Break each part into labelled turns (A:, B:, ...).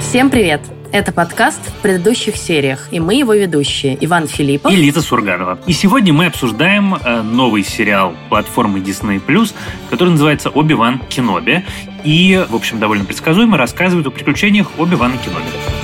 A: Всем привет! Это подкаст в предыдущих сериях, и мы его ведущие Иван Филиппов
B: и Лиза Сурганова. И сегодня мы обсуждаем э, новый сериал платформы Disney+, который называется «Оби-Ван Кеноби», и, в общем, довольно предсказуемо рассказывает о приключениях Оби-Вана Кеноби.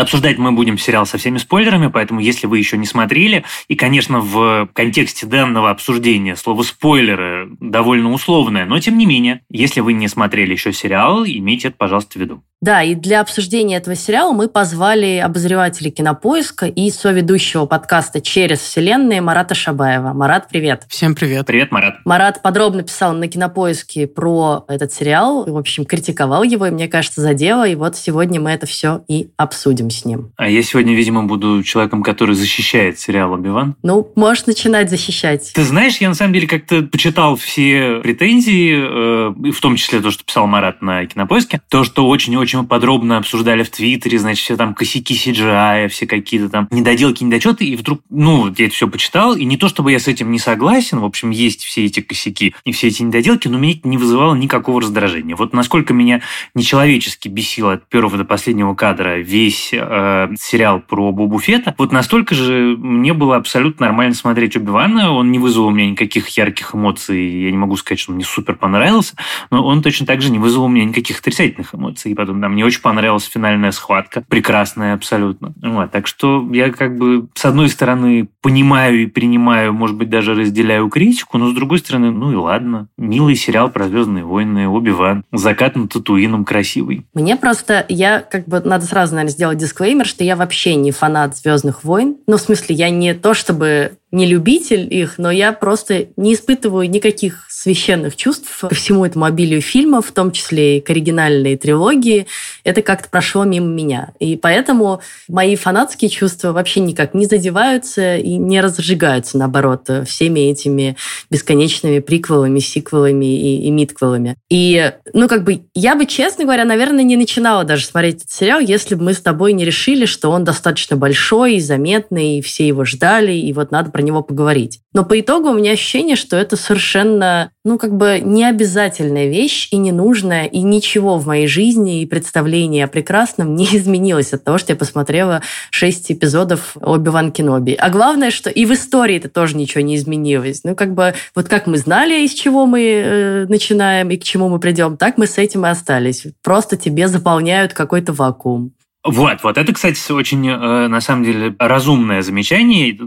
B: Обсуждать мы будем сериал со всеми спойлерами, поэтому если вы еще не смотрели, и, конечно, в контексте данного обсуждения слово «спойлеры» довольно условное, но тем не менее, если вы не смотрели еще сериал, имейте это, пожалуйста, в виду.
A: Да, и для обсуждения этого сериала мы позвали обозревателя кинопоиска и соведущего подкаста «Через вселенные» Марата Шабаева. Марат, привет.
C: Всем привет.
B: Привет, Марат.
A: Марат подробно писал на кинопоиске про этот сериал, в общем, критиковал его, и мне кажется, задело, и вот сегодня мы это все и обсудим с ним.
B: А я сегодня, видимо, буду человеком, который защищает сериал «Оби-Ван».
A: Ну, можешь начинать защищать.
B: Ты знаешь, я на самом деле как-то почитал все претензии, э, в том числе то, что писал Марат на кинопоиске, то, что очень-очень очень подробно обсуждали в Твиттере, значит, все там косяки CGI, все какие-то там недоделки, недочеты, и вдруг, ну, я это все почитал, и не то, чтобы я с этим не согласен, в общем, есть все эти косяки и все эти недоделки, но меня это не вызывало никакого раздражения. Вот насколько меня нечеловечески бесило от первого до последнего кадра весь э, сериал про Бобу Фета, вот настолько же мне было абсолютно нормально смотреть Оби-Вана, он не вызвал у меня никаких ярких эмоций, я не могу сказать, что мне супер понравился, но он точно так же не вызвал у меня никаких отрицательных эмоций. И потом, да, мне очень понравилась финальная схватка. Прекрасная абсолютно. Вот, так что я как бы с одной стороны понимаю и принимаю, может быть, даже разделяю критику, но с другой стороны, ну и ладно. Милый сериал про Звездные войны, Оби-Ван, закат над Татуином красивый.
A: Мне просто, я как бы, надо сразу, наверное, сделать дисклеймер, что я вообще не фанат Звездных войн. Ну, в смысле, я не то чтобы не любитель их, но я просто не испытываю никаких священных чувств ко всему этому обилию фильмов, в том числе и к оригинальной трилогии. Это как-то прошло мимо меня. И поэтому мои фанатские чувства вообще никак не задеваются и не разжигаются, наоборот, всеми этими бесконечными приквелами, сиквелами и, и митквелами. И, ну, как бы, я бы, честно говоря, наверное, не начинала даже смотреть этот сериал, если бы мы с тобой не решили, что он достаточно большой и заметный, и все его ждали, и вот надо про него поговорить. Но по итогу у меня ощущение, что это совершенно, ну, как бы не обязательная вещь и ненужная, и ничего в моей жизни и представлении о прекрасном не изменилось от того, что я посмотрела шесть эпизодов Оби-Ван Кеноби. А главное, что и в истории это тоже ничего не изменилось. Ну, как бы, вот как мы знали, из чего мы э, начинаем и к чему мы придем, так мы с этим и остались. Просто тебе заполняют какой-то вакуум.
B: Вот, вот это, кстати, очень, э, на самом деле, разумное замечание,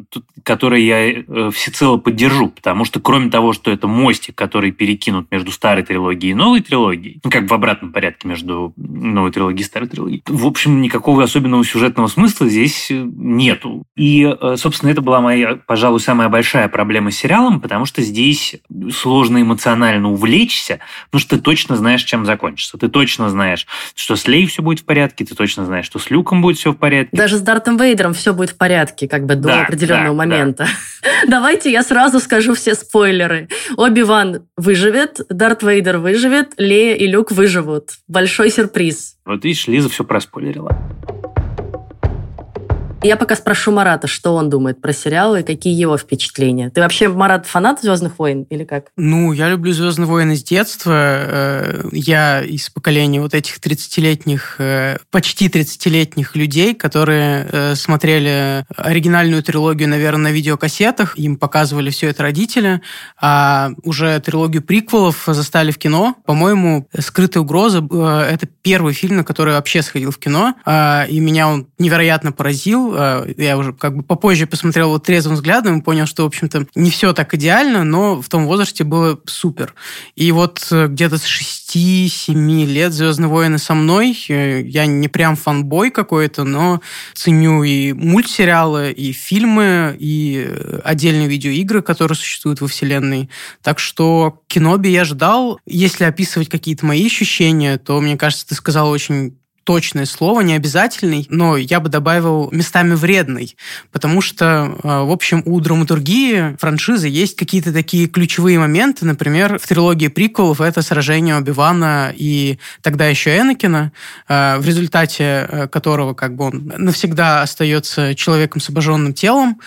B: которое я э, всецело поддержу, потому что кроме того, что это мостик, который перекинут между старой трилогией и новой трилогией, ну, как в обратном порядке между новой трилогией и старой трилогией, в общем, никакого особенного сюжетного смысла здесь э, нету. И, собственно, это была моя, пожалуй, самая большая проблема с сериалом, потому что здесь сложно эмоционально увлечься, потому что ты точно знаешь, чем закончится. Ты точно знаешь, что с Лей все будет в порядке, ты точно знаешь, что с Люком будет все в порядке.
A: Даже с Дартом Вейдером все будет в порядке, как бы до да, определенного да, момента. Да. Давайте я сразу скажу все спойлеры. Оби-Ван выживет, Дарт Вейдер выживет, Лея и Люк выживут. Большой сюрприз.
B: Вот видишь, Лиза все проспойлерила.
A: Я пока спрошу Марата, что он думает про сериалы и какие его впечатления. Ты вообще, Марат, фанат «Звездных войн» или как?
C: Ну, я люблю «Звездные войны» с детства. Э, я из поколения вот этих 30-летних, э, почти 30-летних людей, которые э, смотрели оригинальную трилогию, наверное, на видеокассетах. Им показывали все это родители. А уже трилогию приквелов застали в кино. По-моему, «Скрытая угроза» — это первый фильм, на который вообще сходил в кино. И меня он невероятно поразил Э, я уже как бы попозже посмотрел вот трезвым взглядом и понял, что, в общем-то, не все так идеально, но в том возрасте было супер. И вот э, где-то с 6-7 лет «Звездные войны» со мной. Э, я не прям фанбой какой-то, но ценю и мультсериалы, и фильмы, и отдельные видеоигры, которые существуют во вселенной. Так что Киноби я ждал. Если описывать какие-то мои ощущения, то, мне кажется, ты сказал очень точное слово, не обязательный, но я бы добавил местами вредный, потому что, э, в общем, у драматургии франшизы есть какие-то такие ключевые моменты, например, в трилогии приколов это сражение Оби-Вана и тогда еще Энакина, э, в результате э, которого как бы он навсегда остается человеком с обожженным телом,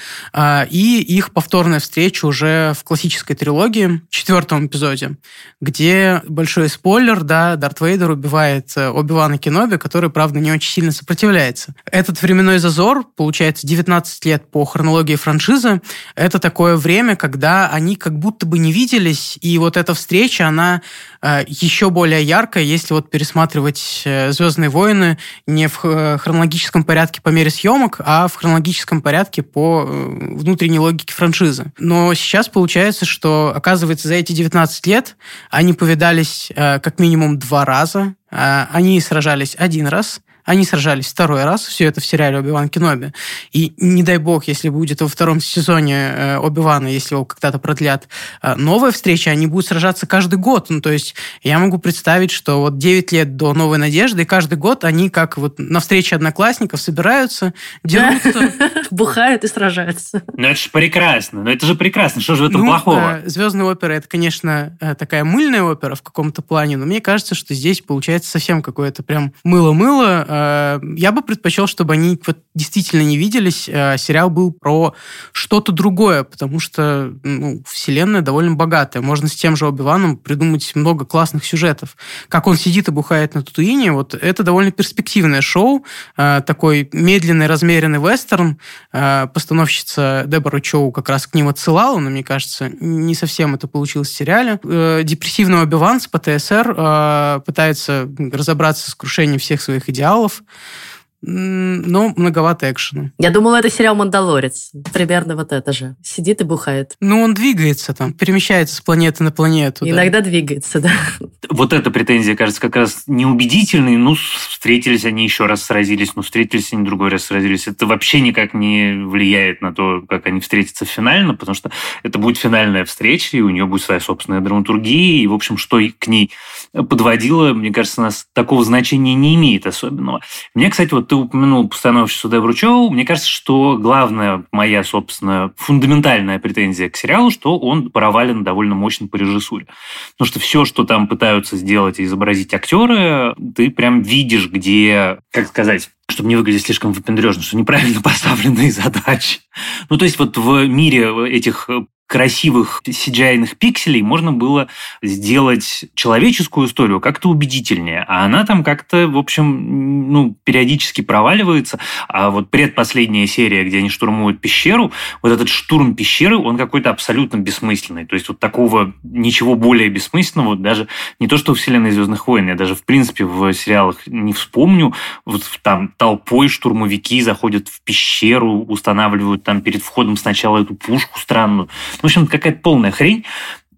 C: и их повторная встреча уже в классической трилогии, в четвертом эпизоде, где большой спойлер, да, Дарт Вейдер убивает Оби-Вана Кеноби, который, правда, не очень сильно сопротивляется. Этот временной зазор, получается, 19 лет по хронологии франшизы, это такое время, когда они как будто бы не виделись, и вот эта встреча, она э, еще более яркая, если вот пересматривать э, «Звездные войны» не в э, хронологическом порядке по мере съемок, а в хронологическом порядке по внутренней логике франшизы. Но сейчас получается, что, оказывается, за эти 19 лет они повидались как минимум два раза, они сражались один раз, они сражались второй раз, все это в сериале Оби-Ван Кеноби. И не дай бог, если будет во втором сезоне э, Оби-Вана, если его когда-то продлят, э, новая встреча, они будут сражаться каждый год. Ну, то есть я могу представить, что вот 9 лет до «Новой надежды», и каждый год они как вот на встрече одноклассников собираются, дерутся.
A: Бухают и сражаются.
B: Ну, это же прекрасно. Ну, это же прекрасно. Что же в этом ну, плохого?
C: Звездная опера – это, конечно, э, такая мыльная опера в каком-то плане, но мне кажется, что здесь получается совсем какое-то прям мыло-мыло, я бы предпочел, чтобы они вот действительно не виделись. Э, сериал был про что-то другое, потому что ну, вселенная довольно богатая. Можно с тем же Оби-Ваном придумать много классных сюжетов. Как он сидит и бухает на Татуине, вот это довольно перспективное шоу, э, такой медленный, размеренный вестерн. Постановщица Дебора Чоу как раз к ним отсылала, но мне кажется, не совсем это получилось в сериале. Депрессивный Оби-Ван с ПТСР пытается разобраться с крушением всех своих идеалов, сериалов, Но многовато экшена.
A: Я думала, это сериал «Мандалорец». Примерно вот это же. Сидит и бухает.
C: Ну, он двигается там, перемещается с планеты на планету.
A: Иногда да. двигается, да.
B: Вот эта претензия, кажется, как раз неубедительной. Ну, встретились они еще раз, сразились, но встретились они другой раз, сразились. Это вообще никак не влияет на то, как они встретятся финально, потому что это будет финальная встреча, и у нее будет своя собственная драматургия, и, в общем, что к ней подводило, мне кажется, у нас такого значения не имеет особенного. Мне, кстати, вот ты упомянул постановщицу Дебру Чоу. Мне кажется, что главная моя, собственно, фундаментальная претензия к сериалу, что он провален довольно мощно по режиссуре. Потому что все, что там пытаются сделать и изобразить актеры, ты прям видишь, где, как сказать, чтобы не выглядеть слишком выпендрежно, что неправильно поставленные задачи. Ну, то есть вот в мире этих красивых cgi пикселей можно было сделать человеческую историю как-то убедительнее. А она там как-то, в общем, ну, периодически проваливается. А вот предпоследняя серия, где они штурмуют пещеру, вот этот штурм пещеры, он какой-то абсолютно бессмысленный. То есть вот такого ничего более бессмысленного, даже не то, что в вселенной «Звездных войн», я даже, в принципе, в сериалах не вспомню. Вот там толпой штурмовики заходят в пещеру, устанавливают там перед входом сначала эту пушку странную. В общем, какая-то полная хрень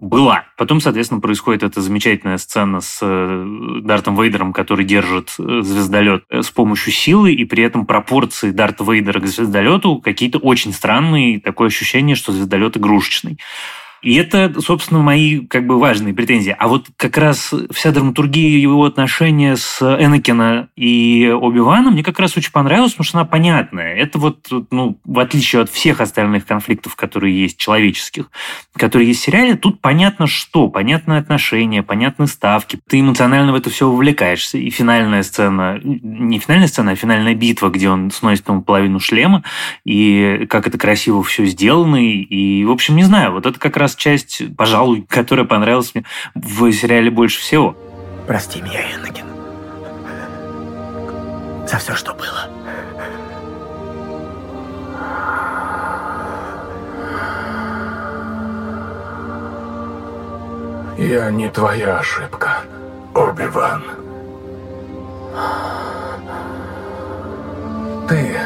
B: была. Потом, соответственно, происходит эта замечательная сцена с э, Дартом Вейдером, который держит э, звездолет э, с помощью силы, и при этом пропорции Дарта Вейдера к звездолету какие-то очень странные, такое ощущение, что звездолет игрушечный. И это, собственно, мои как бы важные претензии. А вот как раз вся драматургия его отношения с Энакина и Оби-Ваном мне как раз очень понравилась, потому что она понятная. Это вот, ну, в отличие от всех остальных конфликтов, которые есть, человеческих, которые есть в сериале, тут понятно что, понятное отношение, понятны ставки. Ты эмоционально в это все вовлекаешься. И финальная сцена, не финальная сцена, а финальная битва, где он сносит ему половину шлема, и как это красиво все сделано. И, в общем, не знаю, вот это как раз раз часть, пожалуй, которая понравилась мне в сериале больше всего.
D: Прости меня, Энакин. За все, что было. Я не твоя ошибка, Оби-Ван. Ты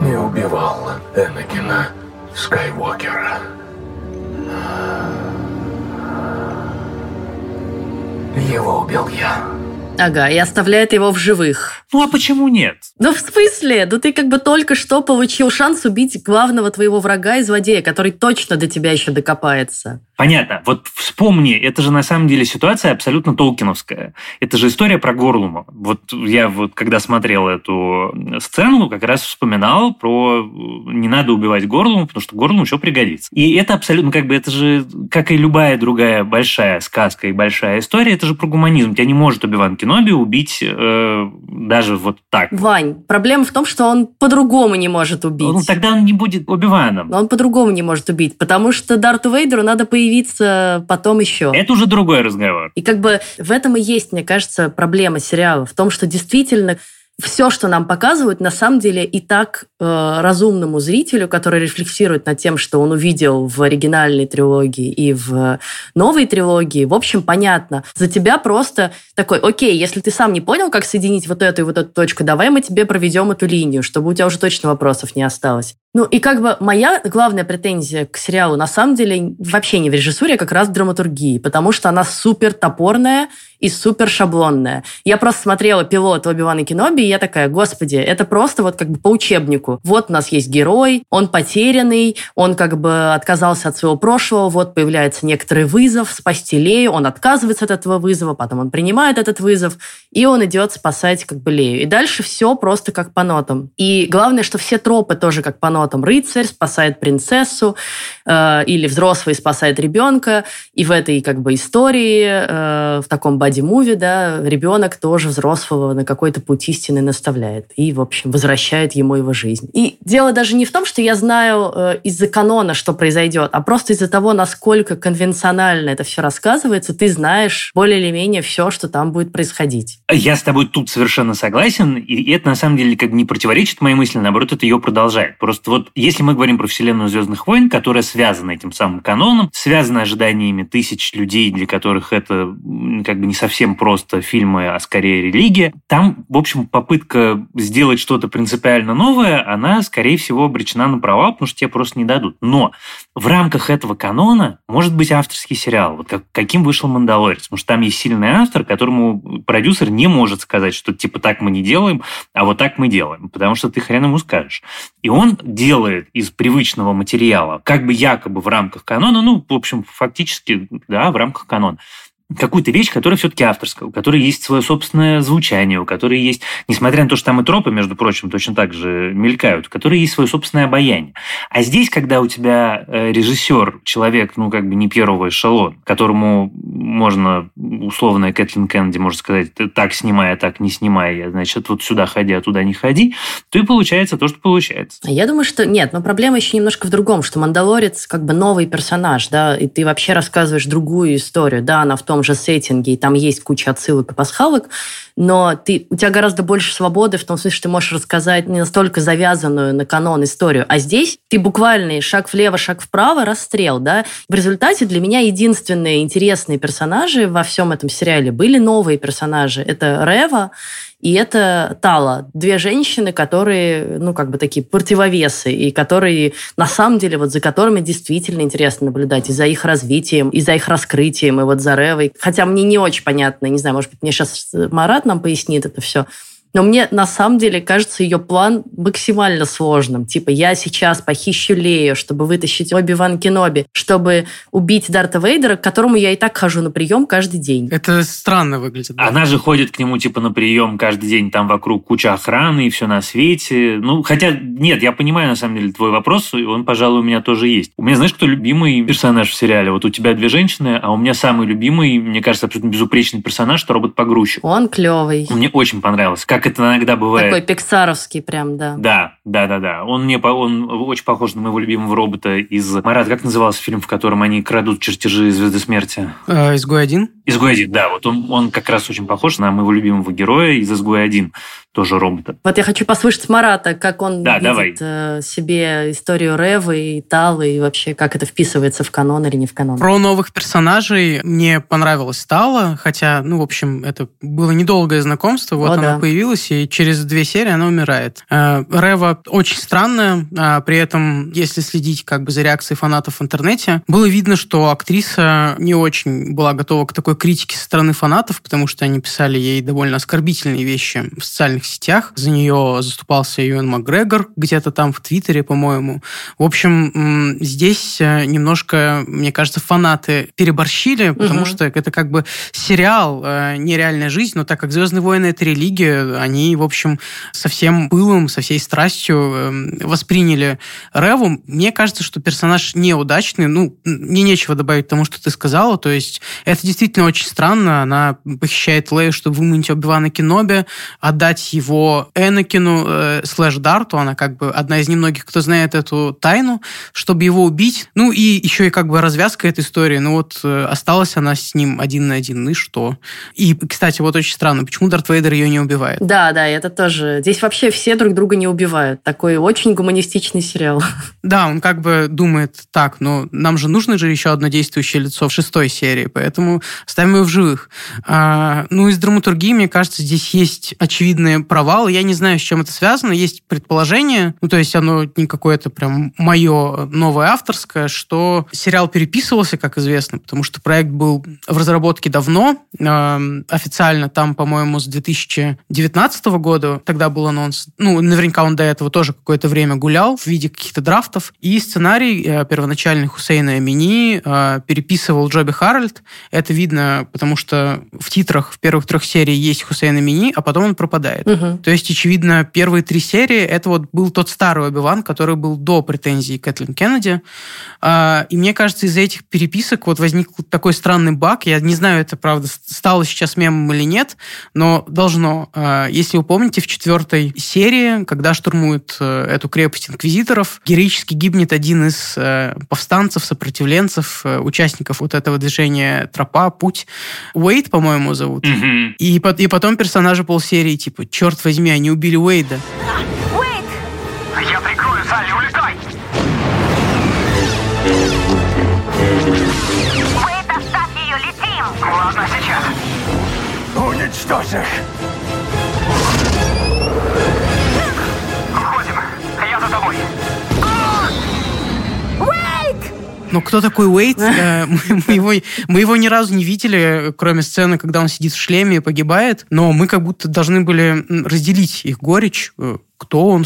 D: не убивал Энакина Скайуокера. Его убил я.
A: Ага, и оставляет его в живых.
B: Ну а почему нет?
A: Ну в смысле? Ну ты как бы только что получил шанс убить главного твоего врага и злодея, который точно до тебя еще докопается.
B: Понятно. Вот вспомни, это же на самом деле ситуация абсолютно толкиновская. Это же история про Горлума. Вот я вот когда смотрел эту сцену, как раз вспоминал про не надо убивать Горлума, потому что Горлум еще пригодится. И это абсолютно как бы, это же, как и любая другая большая сказка и большая история, это же про гуманизм. Тебя не может Оби-Ван Кеноби убить э, даже вот так.
A: Вань, проблема в том, что он по-другому не может убить.
B: Ну, тогда он не будет Оби-Ваном.
A: Он по-другому не может убить, потому что Дарту Вейдеру надо появиться потом еще.
B: Это уже другой разговор.
A: И как бы в этом и есть, мне кажется, проблема сериала. В том, что действительно все, что нам показывают, на самом деле и так э, разумному зрителю, который рефлексирует над тем, что он увидел в оригинальной трилогии и в новой трилогии, в общем, понятно. За тебя просто такой, окей, если ты сам не понял, как соединить вот эту и вот эту точку, давай мы тебе проведем эту линию, чтобы у тебя уже точно вопросов не осталось. Ну и как бы моя главная претензия к сериалу на самом деле вообще не в режиссуре, а как раз в драматургии, потому что она супер топорная и супер шаблонная. Я просто смотрела пилот Оби-Ван и Кеноби, и я такая, господи, это просто вот как бы по учебнику. Вот у нас есть герой, он потерянный, он как бы отказался от своего прошлого, вот появляется некоторый вызов, спасти Лею, он отказывается от этого вызова, потом он принимает этот вызов, и он идет спасать как бы Лею. И дальше все просто как по нотам. И главное, что все тропы тоже как по нотам там рыцарь спасает принцессу, э, или взрослый спасает ребенка, и в этой как бы истории, э, в таком боди-муви, да, ребенок тоже взрослого на какой-то путь истины наставляет и, в общем, возвращает ему его жизнь. И дело даже не в том, что я знаю э, из-за канона, что произойдет, а просто из-за того, насколько конвенционально это все рассказывается, ты знаешь более или менее все, что там будет происходить.
B: Я с тобой тут совершенно согласен, и это на самом деле как не противоречит моей мысли, наоборот, это ее продолжает. Просто вот если мы говорим про вселенную Звездных войн, которая связана этим самым каноном, связана ожиданиями тысяч людей, для которых это как бы не совсем просто фильмы, а скорее религия, там, в общем, попытка сделать что-то принципиально новое, она, скорее всего, обречена на провал, потому что тебе просто не дадут. Но в рамках этого канона может быть авторский сериал, вот как, каким вышел «Мандалорец», потому что там есть сильный автор, которому продюсер не может сказать, что типа так мы не делаем, а вот так мы делаем, потому что ты хрен ему скажешь. И он делает из привычного материала, как бы якобы в рамках канона, ну, в общем, фактически, да, в рамках канона, какую-то вещь, которая все-таки авторская, у которой есть свое собственное звучание, у которой есть, несмотря на то, что там и тропы, между прочим, точно так же мелькают, у которой есть свое собственное обаяние. А здесь, когда у тебя э, режиссер, человек, ну, как бы не первого эшелона, которому можно, условно, Кэтлин Кеннеди может сказать, так снимай, а так не снимай, значит, вот сюда ходи, а туда не ходи, то и получается то, что получается.
A: Я думаю, что нет, но проблема еще немножко в другом, что Мандалорец как бы новый персонаж, да, и ты вообще рассказываешь другую историю, да, она в том же сеттинге, и там есть куча отсылок и пасхалок, но ты, у тебя гораздо больше свободы в том смысле, что ты можешь рассказать не настолько завязанную на канон историю. А здесь ты буквально шаг влево, шаг вправо, расстрел. Да? В результате для меня единственные интересные персонажи во всем этом сериале были новые персонажи. Это Рева и это Тала. Две женщины, которые, ну, как бы такие противовесы, и которые, на самом деле, вот за которыми действительно интересно наблюдать, и за их развитием, и за их раскрытием, и вот за Ревой. Хотя мне не очень понятно, не знаю, может быть, мне сейчас Марат нам пояснит это все. Но мне на самом деле кажется ее план максимально сложным. Типа, я сейчас похищу Лею, чтобы вытащить Оби-Ван Кеноби, чтобы убить Дарта Вейдера, к которому я и так хожу на прием каждый день.
C: Это странно выглядит.
B: Да? Она же ходит к нему типа на прием каждый день, там вокруг куча охраны и все на свете. Ну, хотя, нет, я понимаю на самом деле твой вопрос, и он, пожалуй, у меня тоже есть. У меня, знаешь, кто любимый персонаж в сериале? Вот у тебя две женщины, а у меня самый любимый, мне кажется, абсолютно безупречный персонаж, это робот-погрузчик.
A: Он клевый.
B: Мне очень понравился. Как как это иногда бывает.
A: Такой пиксаровский прям, да.
B: Да, да, да, да. Он мне он очень похож на моего любимого робота из Марат. Как назывался фильм, в котором они крадут чертежи Звезды Смерти?
C: Э, Изгой один.
B: Изгой один, да. Вот он, он как раз очень похож на моего любимого героя из Изгой один тоже робота.
A: Вот я хочу послушать Марата, как он да, видит давай. Э, себе историю Ревы и Талы, и вообще, как это вписывается в канон или не в канон.
C: Про новых персонажей мне понравилось Тала, хотя, ну, в общем, это было недолгое знакомство, вот О, она да. появилась, и через две серии она умирает. Э, Рева очень странная, а при этом, если следить как бы за реакцией фанатов в интернете, было видно, что актриса не очень была готова к такой критике со стороны фанатов, потому что они писали ей довольно оскорбительные вещи в социальных социальных сетях. За нее заступался Юэн Макгрегор где-то там в Твиттере, по-моему. В общем, здесь э, немножко, мне кажется, фанаты переборщили, потому угу. что это как бы сериал, э, нереальная жизнь, но так как «Звездные войны» — это религия, они, в общем, со всем пылом, со всей страстью эм, восприняли Реву. Мне кажется, что персонаж неудачный. Ну, мне нечего добавить тому, что ты сказала. То есть это действительно очень странно. Она похищает Лею, чтобы выманить Оби-Вана Кеноби, отдать его Энакину э, слэш Дарту. Она как бы одна из немногих, кто знает эту тайну, чтобы его убить. Ну и еще и как бы развязка этой истории. Ну вот э, осталась она с ним один на один. Ну и что? И, кстати, вот очень странно, почему Дарт Вейдер ее не убивает?
A: Да, да, это тоже. Здесь вообще все друг друга не убивают. Такой очень гуманистичный сериал.
C: Да, он как бы думает так, но нам же нужно же еще одно действующее лицо в шестой серии, поэтому ставим его в живых. А, ну, из драматургии, мне кажется, здесь есть очевидные провалы. Я не знаю, с чем это связано. Есть предположение, ну, то есть оно не какое-то прям мое новое авторское, что сериал переписывался, как известно, потому что проект был в разработке давно, э, официально там, по-моему, с 2019 года, тогда был анонс. Ну, наверняка он до этого тоже какое-то время гулял в виде каких-то драфтов. И сценарий э, первоначальный Хусейна Амини э, переписывал Джоби Харальд. Это видно, потому что в титрах в первых трех сериях есть Хусейн Амини, а потом он пропадает. Угу. То есть, очевидно, первые три серии это вот был тот старый Оби-Ван, который был до претензий Кэтлин Кеннеди. Э, и мне кажется, из-за этих переписок вот возник такой странный баг. Я не знаю, это правда стало сейчас мемом или нет, но должно. Э, если вы помните, в четвертой серии, когда штурмуют э, эту крепость инквизиторов, героически гибнет один из э, повстанцев, сопротивленцев, э, участников вот этого движения «Тропа», «Путь». Уэйд, по-моему, зовут. Mm-hmm. И, и потом персонажи полсерии, типа, черт возьми, они убили Уэйда. Уэйд! Я прикрою, Салли, улетай!
D: Уэйд, оставь ее, летим! Ладно, сейчас. Уничтожь их!
C: Но кто такой Уэйт? Э, мы его, мы его ни разу не видели, кроме сцены, когда он сидит в шлеме и погибает. Но мы как будто должны были разделить их горечь э, кто он,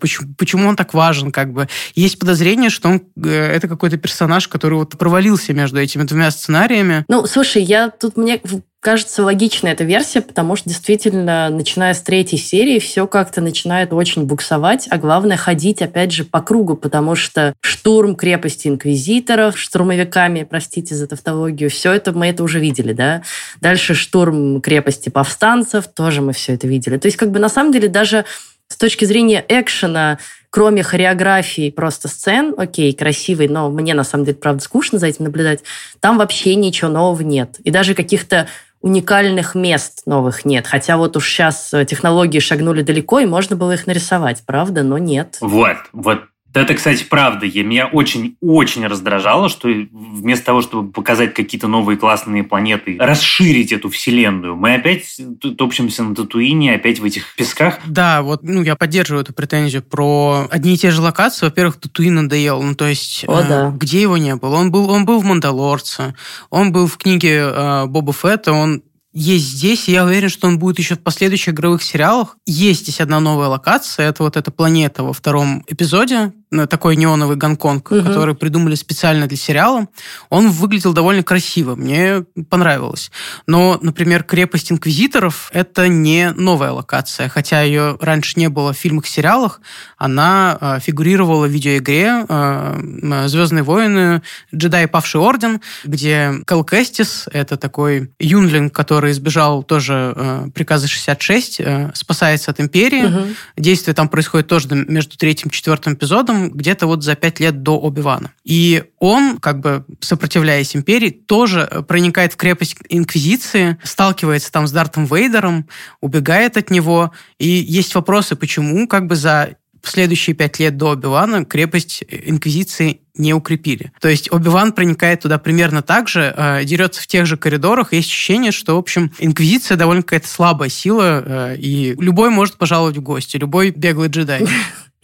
C: почему, почему он так важен, как бы. Есть подозрение, что он э, это какой-то персонаж, который вот провалился между этими двумя сценариями.
A: Ну, слушай, я тут мне кажется логичной эта версия, потому что действительно, начиная с третьей серии, все как-то начинает очень буксовать, а главное ходить, опять же, по кругу, потому что штурм крепости инквизиторов, штурмовиками, простите за тавтологию, все это мы это уже видели, да. Дальше штурм крепости повстанцев, тоже мы все это видели. То есть, как бы на самом деле даже с точки зрения экшена, кроме хореографии просто сцен, окей, красивый, но мне на самом деле, правда, скучно за этим наблюдать, там вообще ничего нового нет. И даже каких-то уникальных мест новых нет. Хотя вот уж сейчас э, технологии шагнули далеко, и можно было их нарисовать, правда, но нет.
B: Вот, вот это, кстати, правда. Я, меня очень-очень раздражало, что вместо того, чтобы показать какие-то новые классные планеты, расширить эту вселенную, мы опять топчемся на Татуине, опять в этих песках.
C: Да, вот ну, я поддерживаю эту претензию про одни и те же локации. Во-первых, Татуин надоел. Ну, то есть,
A: О, э, да.
C: где его не было? Он был, он был в «Мандалорце», он был в книге э, Боба Фетта, он есть здесь, и я уверен, что он будет еще в последующих игровых сериалах. Есть здесь одна новая локация, это вот эта планета во втором эпизоде, такой неоновый Гонконг, угу. который придумали специально для сериала. Он выглядел довольно красиво, мне понравилось. Но, например, крепость инквизиторов — это не новая локация, хотя ее раньше не было в фильмах и сериалах, она э, фигурировала в видеоигре э, «Звездные войны. Джедай. Павший орден», где Кэл Кэстис — это такой юнлинг, который избежал тоже э, приказа 66, э, спасается от Империи. Угу. Действие там происходит тоже между третьим и четвертым эпизодом, где-то вот за пять лет до Оби-Вана. И он, как бы сопротивляясь империи, тоже проникает в крепость Инквизиции, сталкивается там с Дартом Вейдером, убегает от него. И есть вопросы, почему как бы за следующие пять лет до Оби-Вана крепость Инквизиции не укрепили. То есть Оби-Ван проникает туда примерно так же, э, дерется в тех же коридорах. Есть ощущение, что, в общем, Инквизиция довольно какая-то слабая сила, э, и любой может пожаловать в гости, любой беглый джедай.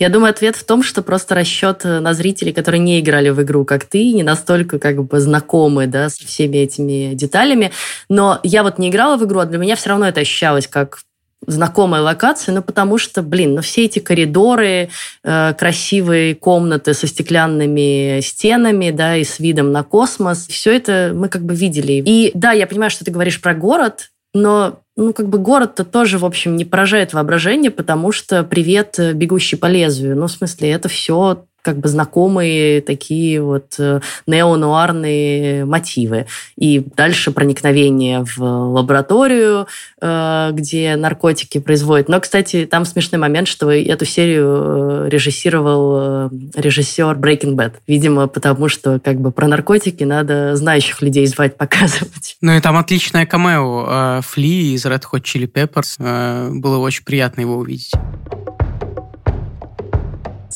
A: Я думаю, ответ в том, что просто расчет э, на зрителей, которые не играли в игру, как ты, не настолько как бы знакомы да, со всеми этими деталями. Но я вот не играла в игру, а для меня все равно это ощущалось как знакомая локация, ну потому что, блин, ну все эти коридоры, э, красивые комнаты со стеклянными стенами, да, и с видом на космос, все это мы как бы видели. И да, я понимаю, что ты говоришь про город, но ну, как бы город-то тоже, в общем, не поражает воображение, потому что привет, э, бегущий по лезвию. Ну, в смысле, это все как бы знакомые такие вот э, неонуарные мотивы. И дальше проникновение в лабораторию, э, где наркотики производят. Но, кстати, там смешной момент, что эту серию режиссировал режиссер Breaking Bad. Видимо, потому что как бы про наркотики надо знающих людей звать, показывать.
C: Ну и там отличное камео Фли из Red Hot Chili Peppers. Э, было очень приятно его увидеть.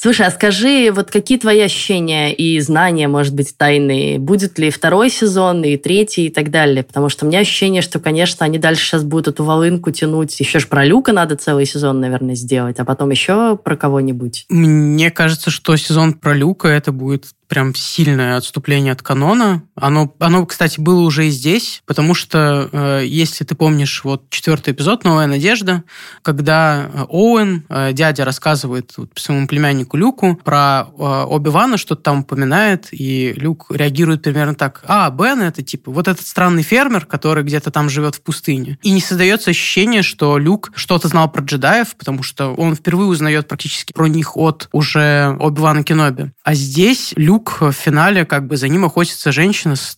A: Слушай, а скажи, вот какие твои ощущения и знания, может быть, тайные? Будет ли второй сезон и третий и так далее? Потому что у меня ощущение, что, конечно, они дальше сейчас будут эту волынку тянуть. Еще ж про Люка надо целый сезон, наверное, сделать, а потом еще про кого-нибудь.
C: Мне кажется, что сезон про Люка это будет прям сильное отступление от канона. Оно, оно, кстати, было уже и здесь, потому что, э, если ты помнишь, вот четвертый эпизод «Новая надежда», когда э, Оуэн, э, дядя, рассказывает вот, своему племяннику Люку про э, Оби-Вана, что-то там упоминает, и Люк реагирует примерно так. А, Бен это типа вот этот странный фермер, который где-то там живет в пустыне. И не создается ощущение, что Люк что-то знал про джедаев, потому что он впервые узнает практически про них от уже Оби-Вана Кеноби. А здесь Люк Люк в финале, как бы за ним охотится женщина с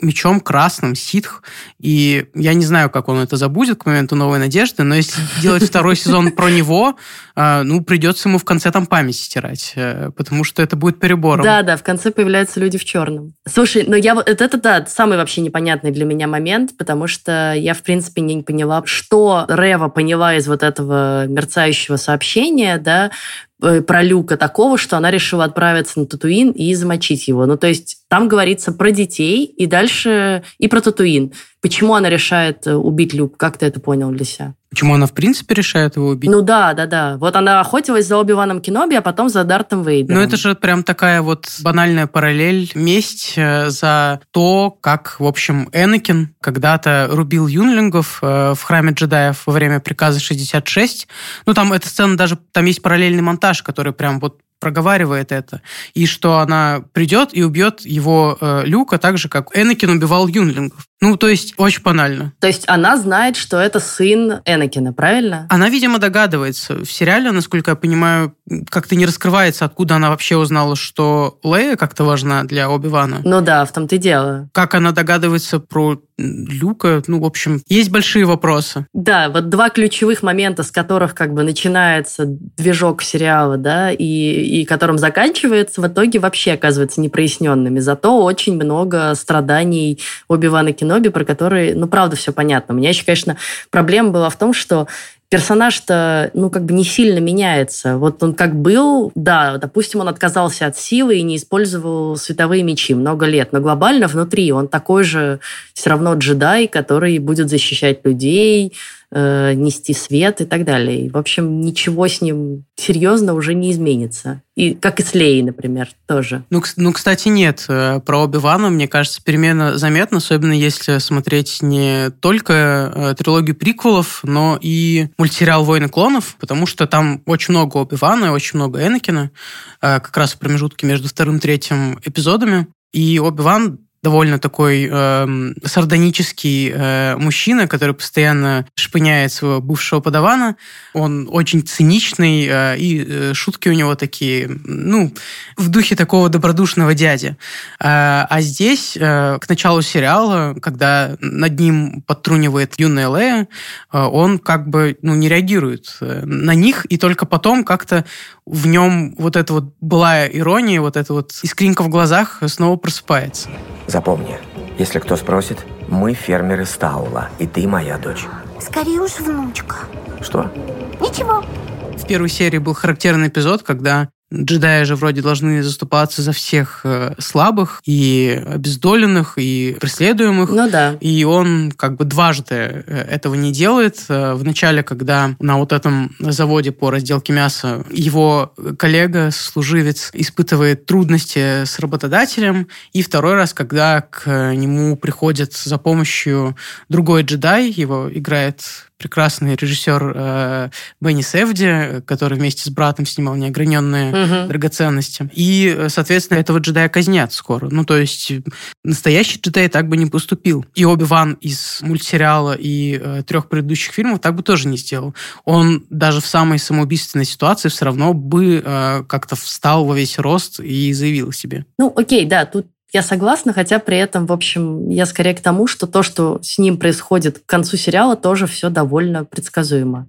C: мечом красным, ситх. И я не знаю, как он это забудет к моменту «Новой надежды», но если делать второй сезон про него, а, ну, придется ему в конце там память стирать, э, потому что это будет перебором.
A: Да, да, в конце появляются люди в черном. Слушай, но я вот это, это да, самый вообще непонятный для меня момент, потому что я, в принципе, не поняла, что Рева поняла из вот этого мерцающего сообщения, да, Э, про Люка такого, что она решила отправиться на Татуин и замочить его. Ну, то есть там говорится про детей и дальше и про Татуин. Почему она решает э, убить Люк? Как ты это понял для себя?
C: Почему она, в принципе, решает его убить?
A: Ну да, да, да. Вот она охотилась за Оби-Ваном Кеноби, а потом за Дартом Вейдером.
C: Ну это же прям такая вот банальная параллель. Месть э, за то, как, в общем, Энакин когда-то рубил юнлингов в храме джедаев во время приказа 66. Ну там эта сцена даже, там есть параллельный монтаж, который прям вот проговаривает это, и что она придет и убьет его э, Люка так же, как Энакин убивал юнлингов. Ну, то есть, очень банально.
A: То есть, она знает, что это сын Энакина, правильно?
C: Она, видимо, догадывается. В сериале, насколько я понимаю, как-то не раскрывается, откуда она вообще узнала, что Лея как-то важна для Оби-Вана.
A: Ну да, в том-то и дело.
C: Как она догадывается про Люка, ну, в общем, есть большие вопросы.
A: Да, вот два ключевых момента, с которых как бы начинается движок сериала, да, и, и которым заканчивается, в итоге вообще оказывается непроясненными. Зато очень много страданий Оби-Вана Кеноби, про которые, ну, правда, все понятно. У меня еще, конечно, проблема была в том, что персонаж-то, ну, как бы не сильно меняется. Вот он как был, да, допустим, он отказался от силы и не использовал световые мечи много лет, но глобально внутри он такой же все равно джедай, который будет защищать людей, э, нести свет и так далее. И, в общем, ничего с ним серьезно уже не изменится. И как и с Леей, например, тоже.
C: Ну, ну кстати, нет. Э, про Оби-Вана, мне кажется, перемена заметна, особенно если смотреть не только э, трилогию приквелов, но и мультсериал «Войны клонов», потому что там очень много Оби-Вана очень много Энакина, э, как раз в промежутке между вторым и третьим эпизодами. И Оби-Ван довольно такой э, сардонический э, мужчина, который постоянно шпыняет своего бывшего подавана. Он очень циничный, э, и э, шутки у него такие, ну, в духе такого добродушного дяди. Э, а здесь, э, к началу сериала, когда над ним подтрунивает юная Лея, э, он как бы ну, не реагирует э, на них, и только потом как-то в нем вот эта вот былая ирония, вот эта вот искринка в глазах снова просыпается.
E: Запомни, если кто спросит, мы фермеры Стаула, и ты моя дочь.
F: Скорее уж внучка.
E: Что?
F: Ничего.
C: В первой серии был характерный эпизод, когда Джедаи же вроде должны заступаться за всех э, слабых и обездоленных, и преследуемых.
A: Ну да.
C: И он как бы дважды э, этого не делает. Э, Вначале, когда на вот этом заводе по разделке мяса его коллега, служивец, испытывает трудности с работодателем. И второй раз, когда к нему приходит за помощью другой джедай, его играет прекрасный режиссер э, Бенни Севди, который вместе с братом снимал «Неограненные угу. драгоценности». И, соответственно, этого джедая казнят скоро. Ну, то есть настоящий джедай так бы не поступил. И Оби-Ван из мультсериала и э, трех предыдущих фильмов так бы тоже не сделал. Он даже в самой самоубийственной ситуации все равно бы э, как-то встал во весь рост и заявил о себе.
A: Ну, окей, да, тут я согласна, хотя при этом, в общем, я скорее к тому, что то, что с ним происходит к концу сериала, тоже все довольно предсказуемо.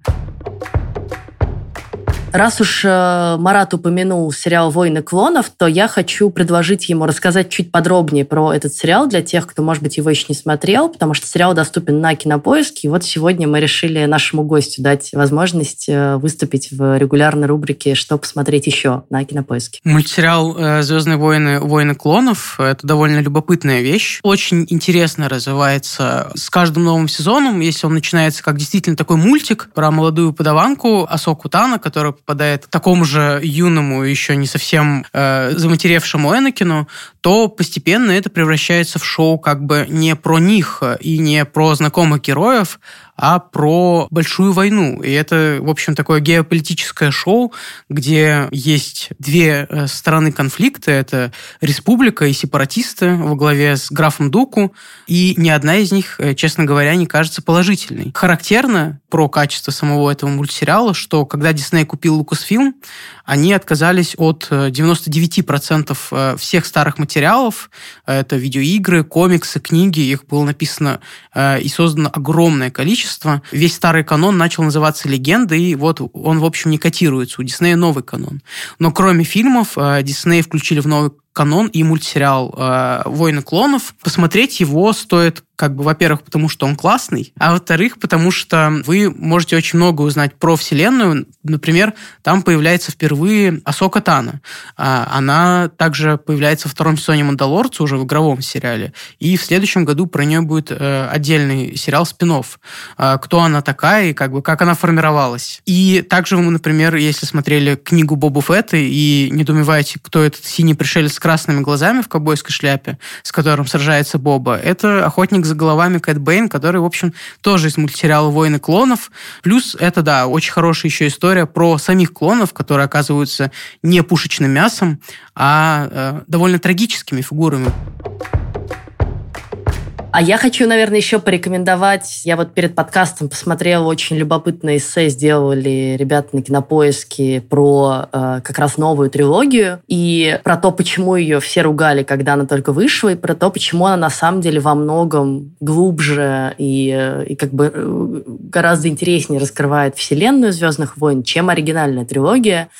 A: Раз уж э, Марат упомянул сериал «Войны клонов», то я хочу предложить ему рассказать чуть подробнее про этот сериал для тех, кто, может быть, его еще не смотрел, потому что сериал доступен на Кинопоиске. И вот сегодня мы решили нашему гостю дать возможность э, выступить в регулярной рубрике «Что посмотреть еще» на Кинопоиске.
C: Мультсериал э, «Звездные войны. Войны клонов» — это довольно любопытная вещь. Очень интересно развивается с каждым новым сезоном, если он начинается как действительно такой мультик про молодую подаванку Асоку Тана, которая попадает к такому же юному, еще не совсем э, заматеревшему Энакину, то постепенно это превращается в шоу как бы не про них и не про знакомых героев, а про большую войну. И это, в общем, такое геополитическое шоу, где есть две э, стороны конфликта. Это республика и сепаратисты во главе с графом Дуку. И ни одна из них, э, честно говоря, не кажется положительной. Характерно про качество самого этого мультсериала, что когда Дисней купил Lucasfilm, они отказались от 99% э, всех старых материалов. Это видеоигры, комиксы, книги. Их было написано и создано огромное количество. Весь старый канон начал называться «Легенда», и вот он, в общем, не котируется. У Диснея новый канон. Но кроме фильмов, э, Дисней включили в новый канон и мультсериал э, «Войны клонов». Посмотреть его стоит как бы, во-первых, потому что он классный, а во-вторых, потому что вы можете очень много узнать про Вселенную. Например, там появляется впервые Асока Тана. А, она также появляется во втором сезоне «Мандалорца», уже в игровом сериале. И в следующем году про нее будет э, отдельный сериал спин а, Кто она такая и как бы как она формировалась. И также вы, например, если смотрели книгу Боба Фетта и недоумеваете, кто этот синий пришелец с красными глазами в ковбойской шляпе, с которым сражается Боба, это охотник за головами Кэт Бэйн, который, в общем, тоже из мультсериала «Войны клонов». Плюс это, да, очень хорошая еще история про самих клонов, которые оказываются не пушечным мясом, а э, довольно трагическими фигурами.
A: А я хочу, наверное, еще порекомендовать. Я вот перед подкастом посмотрела очень любопытное эссе, сделали ребята на кинопоиске про э, как раз новую трилогию и про то, почему ее все ругали, когда она только вышла, и про то, почему она на самом деле во многом глубже и, э, и как бы э, гораздо интереснее раскрывает вселенную Звездных войн, чем оригинальная трилогия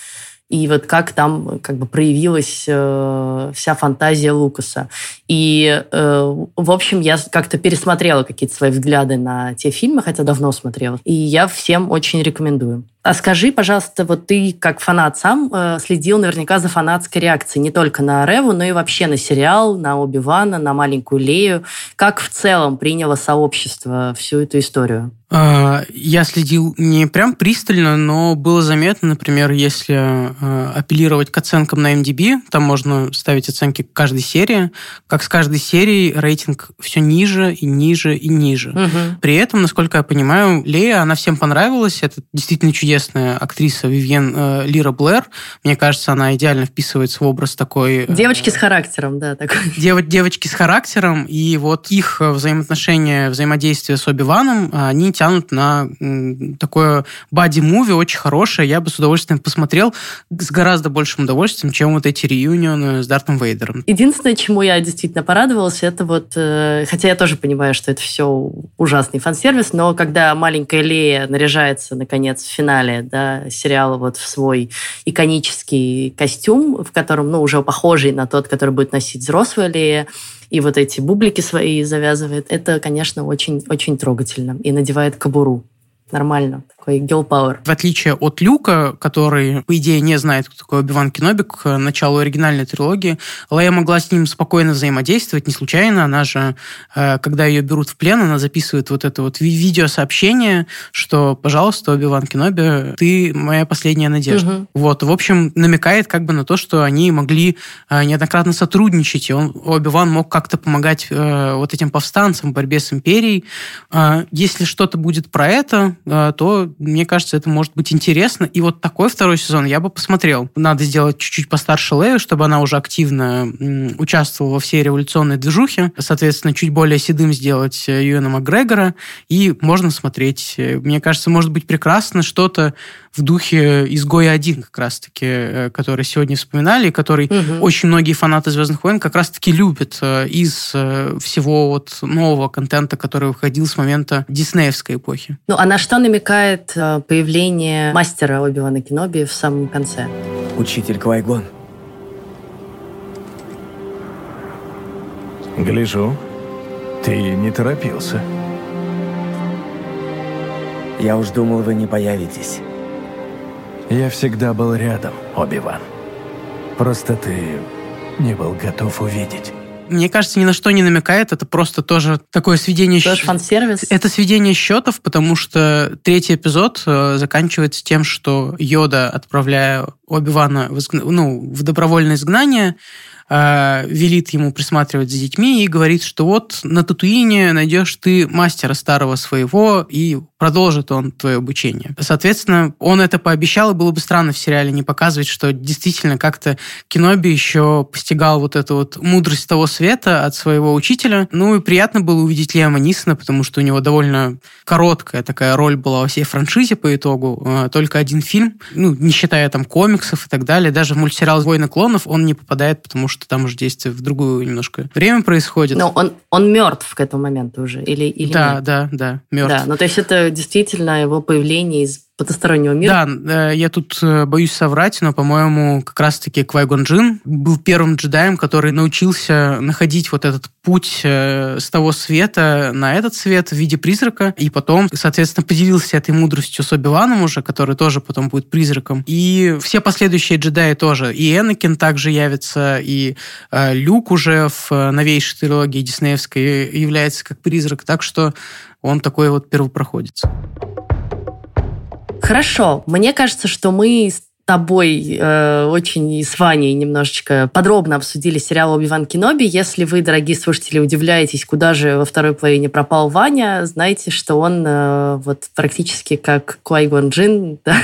A: и вот как там как бы проявилась э, вся фантазия Лукаса. И, э, в общем, я как-то пересмотрела какие-то свои взгляды на те фильмы, хотя давно смотрела. И я всем очень рекомендую. А скажи, пожалуйста, вот ты как фанат сам э, следил наверняка за фанатской реакцией не только на Реву, но и вообще на сериал, на Оби-Вана, на маленькую Лею. Как в целом приняло сообщество всю эту историю?
C: А, я следил не прям пристально, но было заметно, например, если э, апеллировать к оценкам на MDB, там можно ставить оценки к каждой серии, как с каждой серией рейтинг все ниже и ниже и ниже. Угу. При этом, насколько я понимаю, Лея, она всем понравилась, это действительно чудесно чудесная актриса Вивьен э, Лира Блэр. Мне кажется, она идеально вписывается в образ такой...
A: Э, девочки с характером, да. Такой.
C: Дев, девочки с характером, и вот их взаимоотношения, взаимодействие с Оби-Ваном, они тянут на такое бади-муви, очень хорошее. Я бы с удовольствием посмотрел с гораздо большим удовольствием, чем вот эти реюнионы с Дартом Вейдером.
A: Единственное, чему я действительно порадовалась, это вот... Э, хотя я тоже понимаю, что это все ужасный фан-сервис, но когда маленькая Лея наряжается, наконец, в финале финале да, сериала вот в свой иконический костюм, в котором, ну, уже похожий на тот, который будет носить взрослая Лея, и вот эти бублики свои завязывает. Это, конечно, очень, очень трогательно. И надевает кобуру. Нормально такой girl power.
C: В отличие от Люка, который, по идее, не знает, кто такой Оби-Ван Кеноби к началу оригинальной трилогии, Лея могла с ним спокойно взаимодействовать, не случайно. Она же, э, когда ее берут в плен, она записывает вот это вот видеосообщение, что, пожалуйста, Оби-Ван Кеноби, ты моя последняя надежда. Угу. Вот, в общем, намекает как бы на то, что они могли э, неоднократно сотрудничать, и он, Оби-Ван мог как-то помогать э, вот этим повстанцам в борьбе с империей. Если что-то будет про это, то, мне кажется, это может быть интересно. И вот такой второй сезон я бы посмотрел. Надо сделать чуть-чуть постарше Лею, чтобы она уже активно участвовала во всей революционной движухе. Соответственно, чуть более седым сделать э, Юэна Макгрегора. И можно смотреть. Мне кажется, может быть прекрасно что-то в духе «Изгоя один» как раз-таки, э, который сегодня вспоминали, который угу. очень многие фанаты «Звездных войн» как раз-таки любят э, из э, всего вот нового контента, который выходил с момента диснеевской эпохи.
A: Ну, а на что намекает появление мастера Оби-Вана Кеноби в самом конце?
E: Учитель Квайгон.
G: Гляжу, ты не торопился.
E: Я уж думал, вы не появитесь.
G: Я всегда был рядом, Оби-Ван. Просто ты не был готов увидеть.
C: Мне кажется, ни на что не намекает. Это просто тоже такое сведение
A: счетов. фан-сервис?
C: Это сведение счетов, потому что третий эпизод э, заканчивается тем, что Йода, отправляя Оби-Вана в, ну, в добровольное изгнание, э, велит ему присматривать за детьми и говорит, что вот на Татуине найдешь ты мастера старого своего, и продолжит он твое обучение. Соответственно, он это пообещал, и было бы странно в сериале не показывать, что действительно как-то Киноби еще постигал вот эту вот мудрость того света от своего учителя. Ну и приятно было увидеть Лиама Нисона, потому что у него довольно короткая такая роль была во всей франшизе по итогу. Э, только один фильм, ну, не считая там комиксов и так далее. Даже в мультсериал «Войны клонов» он не попадает, потому что там уже действие в другое немножко время происходит.
A: Но он, он мертв к этому моменту уже, или, или
C: да,
A: нет?
C: Да, да, мертв. Да,
A: ну то есть это действительно его появление из потустороннего мира.
C: Да, э, я тут э, боюсь соврать, но, по-моему, как раз-таки Квайгон Джин был первым джедаем, который научился находить вот этот путь э, с того света на этот свет в виде призрака, и потом, соответственно, поделился этой мудростью с Оби-Ваном уже, который тоже потом будет призраком. И все последующие джедаи тоже. И Энакин также явится, и Люк уже в новейшей трилогии диснеевской является как призрак, так что он такой вот первопроходец.
A: Хорошо. Мне кажется, что мы тобой э, очень с Ваней немножечко подробно обсудили сериал «Оби-Ван Кеноби». Если вы, дорогие слушатели, удивляетесь, куда же во второй половине пропал Ваня, знайте, что он э, вот практически как Куайгон Джин да,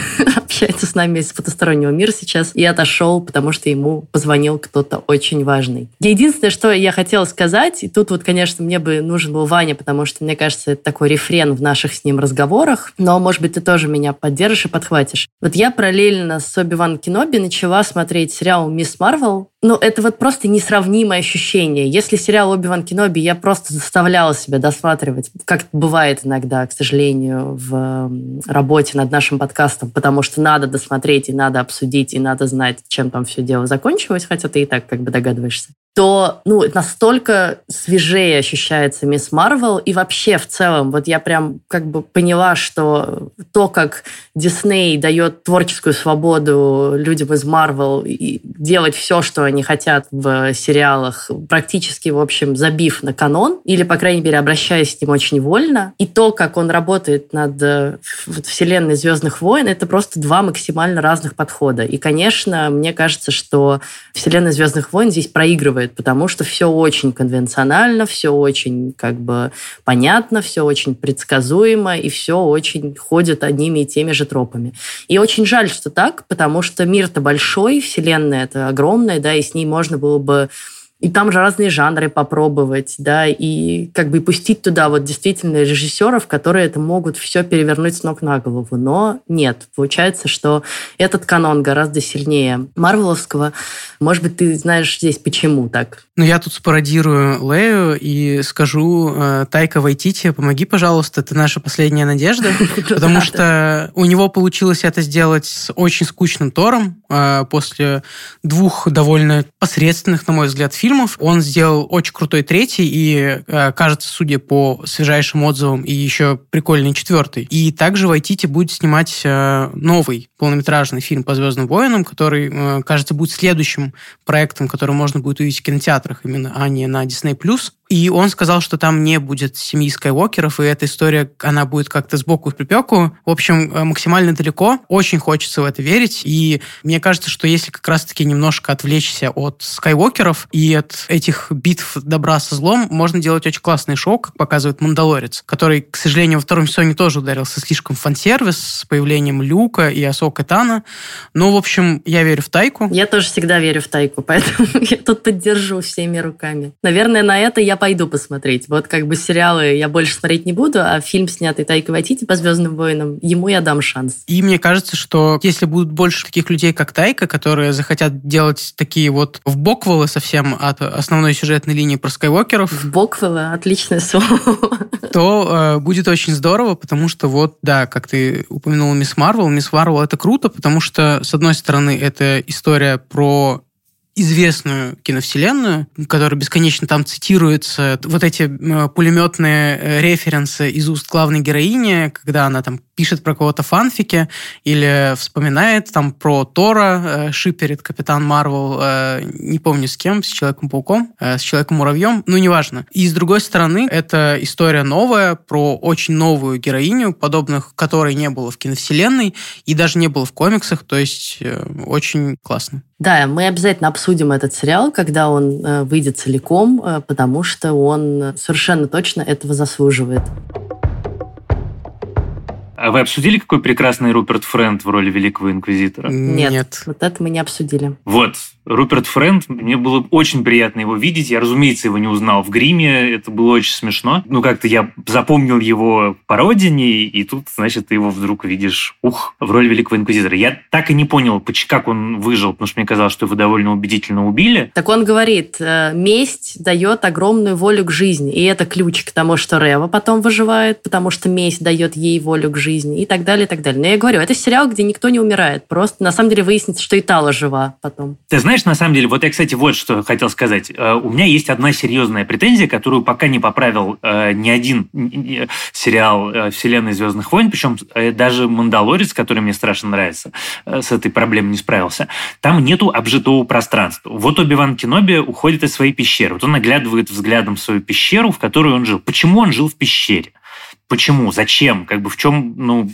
A: общается с нами из потустороннего мира сейчас и отошел, потому что ему позвонил кто-то очень важный. Единственное, что я хотела сказать, и тут вот, конечно, мне бы нужен был Ваня, потому что, мне кажется, это такой рефрен в наших с ним разговорах, но, может быть, ты тоже меня поддержишь и подхватишь. Вот я параллельно с Оби-Ван Кеноби начала смотреть сериал «Мисс Марвел». Ну, это вот просто несравнимое ощущение. Если сериал «Оби-Ван Кеноби» я просто заставляла себя досматривать, как бывает иногда, к сожалению, в работе над нашим подкастом, потому что надо досмотреть, и надо обсудить, и надо знать, чем там все дело закончилось, хотя ты и так как бы догадываешься то ну, настолько свежее ощущается Мисс Марвел. И вообще в целом, вот я прям как бы поняла, что то, как Дисней дает творческую свободу людям из Марвел делать все, что они хотят в сериалах, практически, в общем, забив на канон, или, по крайней мере, обращаясь с ним очень вольно, и то, как он работает над э, вселенной Звездных войн, это просто два максимально разных подхода. И, конечно, мне кажется, что вселенная Звездных войн здесь проигрывает происходит, потому что все очень конвенционально, все очень как бы понятно, все очень предсказуемо, и все очень ходит одними и теми же тропами. И очень жаль, что так, потому что мир-то большой, вселенная это огромная, да, и с ней можно было бы и там же разные жанры попробовать, да, и как бы пустить туда вот действительно режиссеров, которые это могут все перевернуть с ног на голову. Но нет, получается, что этот канон гораздо сильнее Марвеловского. Может быть, ты знаешь здесь почему так?
C: Ну, я тут спародирую Лею и скажу, э, Тайка Вайтити, помоги, пожалуйста, это наша последняя надежда, потому что у него получилось это сделать с очень скучным Тором э, после двух довольно посредственных, на мой взгляд, фильмов. Он сделал очень крутой третий и, э, кажется, судя по свежайшим отзывам, и еще прикольный четвертый. И также Вайтити будет снимать э, новый полнометражный фильм по «Звездным войнам», который, э, кажется, будет следующим проектом, который можно будет увидеть в кинотеатрах именно, а не на Disney+. И он сказал, что там не будет семьи Скайуокеров, и эта история, она будет как-то сбоку в припеку. В общем, э, максимально далеко. Очень хочется в это верить. И мне кажется, что если как раз-таки немножко отвлечься от Скайуокеров и от этих битв добра со злом, можно делать очень классный шоу, как показывает «Мандалорец», который, к сожалению, во втором сезоне тоже ударился слишком фан-сервис с появлением Люка и Асока Тана. Ну, в общем, я верю в Тайку.
A: Я тоже всегда верю в Тайку, поэтому я тут поддержу всеми руками. Наверное, на это я пойду посмотреть. Вот как бы сериалы я больше смотреть не буду, а фильм, снятый Тайкой Вайтити по «Звездным войнам», ему я дам шанс.
C: И мне кажется, что если будут больше таких людей, как Тайка, которые захотят делать такие вот в боквелы совсем от основной сюжетной линии про Скайуокеров...
A: В боквелы, отличное слово.
C: То э, будет очень здорово, потому что вот, да, как ты упомянула Мисс Марвел, Мисс Марвел это круто, потому что, с одной стороны, это история про известную киновселенную, которая бесконечно там цитируется, вот эти э, пулеметные э, референсы из уст главной героини, когда она там пишет про кого-то фанфики или вспоминает там про Тора, э, шиперит Капитан Марвел, э, не помню с кем, с Человеком-пауком, э, с Человеком-муравьем, ну, неважно. И с другой стороны, это история новая про очень новую героиню, подобных которой не было в киновселенной и даже не было в комиксах, то есть э, очень классно.
A: Да, мы обязательно обсудим этот сериал, когда он э, выйдет целиком, э, потому что он совершенно точно этого заслуживает.
B: А вы обсудили, какой прекрасный Руперт Френд в роли Великого Инквизитора?
A: Нет, Нет. вот это мы не обсудили.
B: Вот, Руперт Френд, мне было очень приятно его видеть. Я, разумеется, его не узнал в гриме, это было очень смешно. Ну, как-то я запомнил его по родине, и тут, значит, ты его вдруг видишь, ух, в роли Великого Инквизитора. Я так и не понял, как он выжил, потому что мне казалось, что его довольно убедительно убили.
A: Так он говорит, э, месть дает огромную волю к жизни, и это ключ к тому, что Рева потом выживает, потому что месть дает ей волю к жизни, и так далее, и так далее. Но я говорю, это сериал, где никто не умирает, просто на самом деле выяснится, что и Тала жива потом.
B: Ты знаешь, на самом деле, вот я, кстати, вот что хотел сказать. Э, у меня есть одна серьезная претензия, которую пока не поправил э, ни один сериал э, вселенной Звездных войн, причем даже Мандалорец, который мне страшно нравится, с этой проблемой не справился. Там нету обжитого пространства. Вот Оби-Ван Кеноби уходит из своей пещеры. Вот он наглядывает взглядом свою пещеру, в которой он жил. Почему он жил в пещере? Почему? Зачем? Как бы в чем ну,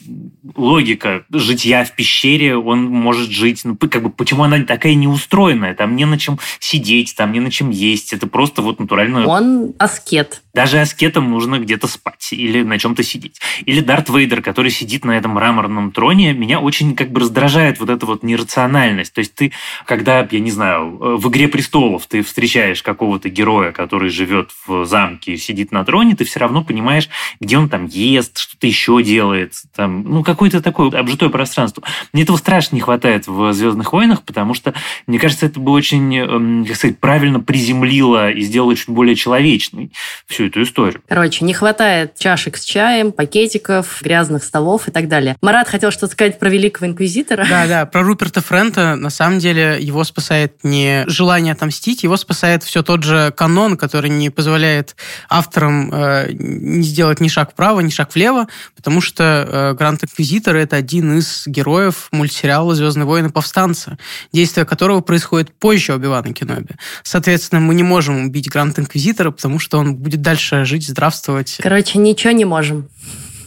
B: логика житья в пещере? Он может жить... Ну, как бы, почему она такая неустроенная? Там не на чем сидеть, там не на чем есть. Это просто вот натурально...
A: Он аскет.
B: Даже аскетам нужно где-то спать или на чем-то сидеть. Или Дарт Вейдер, который сидит на этом мраморном троне, меня очень как бы раздражает вот эта вот нерациональность. То есть ты, когда, я не знаю, в «Игре престолов» ты встречаешь какого-то героя, который живет в замке и сидит на троне, ты все равно понимаешь, где он там там ест, что-то еще делает, там, ну, какое-то такое обжитое пространство. Мне этого страшно не хватает в «Звездных войнах», потому что, мне кажется, это бы очень, эм, как сказать, правильно приземлило и сделало чуть более человечной всю эту историю.
A: Короче, не хватает чашек с чаем, пакетиков, грязных столов и так далее. Марат хотел что-то сказать про Великого Инквизитора.
C: Да, да, про Руперта Френта, на самом деле, его спасает не желание отомстить, его спасает все тот же канон, который не позволяет авторам э, не сделать ни шаг вправо, вправо, ни шаг влево, потому что э, Гранд Инквизитор — это один из героев мультсериала «Звездные войны. Повстанцы», действие которого происходит позже Оби-Вана Кеноби. Соответственно, мы не можем убить Гранд Инквизитора, потому что он будет дальше жить, здравствовать.
A: Короче, ничего не можем.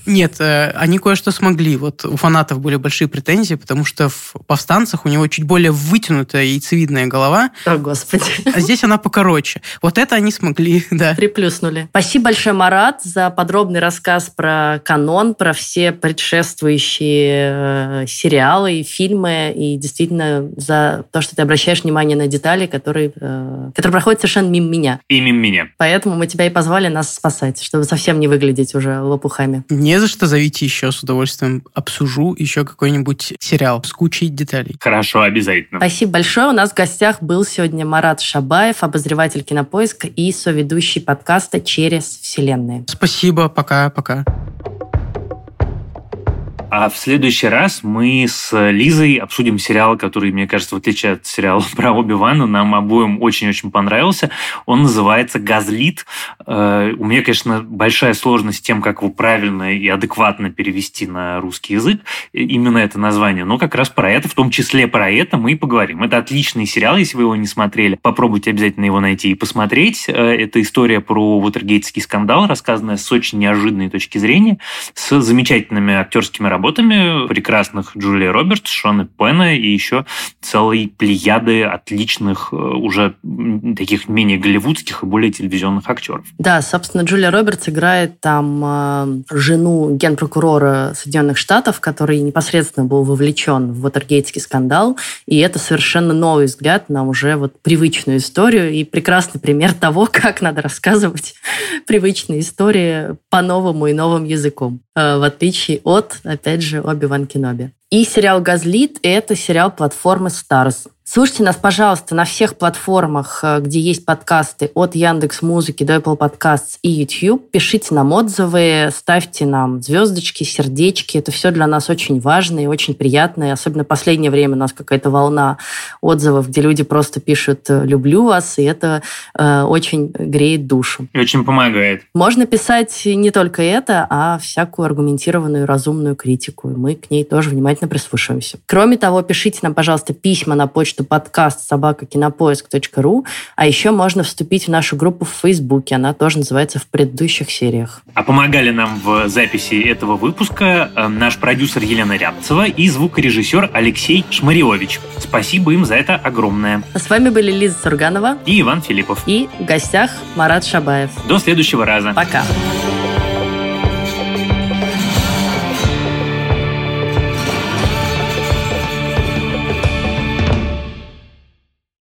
C: Нет, э, они кое-что смогли. Вот у фанатов были большие претензии, потому что в «Повстанцах» у него чуть более вытянутая яйцевидная голова.
A: О, Господи.
C: А здесь она покороче. Вот это они смогли, да.
A: Приплюснули. Спасибо большое, Марат, за подробный рассказ про канон, про все предшествующие э, сериалы и фильмы, и действительно за то, что ты обращаешь внимание на детали, которые, э, которые проходят совершенно мимо меня.
B: И мимо меня.
A: Поэтому мы тебя и позвали нас спасать, чтобы совсем не выглядеть уже лопухами.
C: Не не за что, зовите еще, с удовольствием обсужу еще какой-нибудь сериал с кучей деталей.
B: Хорошо, обязательно.
A: Спасибо большое. У нас в гостях был сегодня Марат Шабаев, обозреватель кинопоиска и соведущий подкаста «Через вселенные».
C: Спасибо, пока-пока.
B: А в следующий раз мы с Лизой обсудим сериал, который, мне кажется, в отличие от сериала про Оби-Вана, нам обоим очень-очень понравился. Он называется «Газлит». Э, у меня, конечно, большая сложность с тем, как его правильно и адекватно перевести на русский язык, именно это название. Но как раз про это, в том числе про это, мы и поговорим. Это отличный сериал, если вы его не смотрели. Попробуйте обязательно его найти и посмотреть. Э, это история про Вотергейтский скандал, рассказанная с очень неожиданной точки зрения, с замечательными актерскими работами прекрасных Джулии Робертс, Шона Пена и еще целой плеяды отличных, э, уже таких менее голливудских и более телевизионных актеров.
A: Да, собственно, Джулия Робертс играет там э, жену генпрокурора Соединенных Штатов, который непосредственно был вовлечен в Вотергейтский скандал, и это совершенно новый взгляд на уже вот привычную историю и прекрасный пример того, как надо рассказывать привычные истории по-новому и новым языком, э, в отличие от, опять же, Оби-Ван Кеноби. И сериал «Газлит» — это сериал платформы Stars. Слушайте нас, пожалуйста, на всех платформах, э, где есть подкасты, от Яндекс Музыки до Apple Podcasts и YouTube. Пишите нам отзывы, ставьте нам звездочки, сердечки. Это все для нас очень важно и очень приятно. И особенно в последнее время у нас какая-то волна отзывов, где люди просто пишут э, «люблю вас», и это э, очень греет душу.
B: И очень помогает.
A: Можно писать не только это, а всякую аргументированную, разумную критику. И мы к ней тоже внимательно прислушиваемся. Кроме того, пишите нам, пожалуйста, письма на почту почту подкаст собакакинопоиск.ру, а еще можно вступить в нашу группу в Фейсбуке, она тоже называется в предыдущих сериях.
B: А помогали нам в записи этого выпуска э, наш продюсер Елена Рябцева и звукорежиссер Алексей Шмариович. Спасибо им за это огромное.
A: А с вами были Лиза Сурганова
B: и Иван Филиппов.
A: И в гостях Марат Шабаев.
B: До следующего раза.
A: Пока. Пока.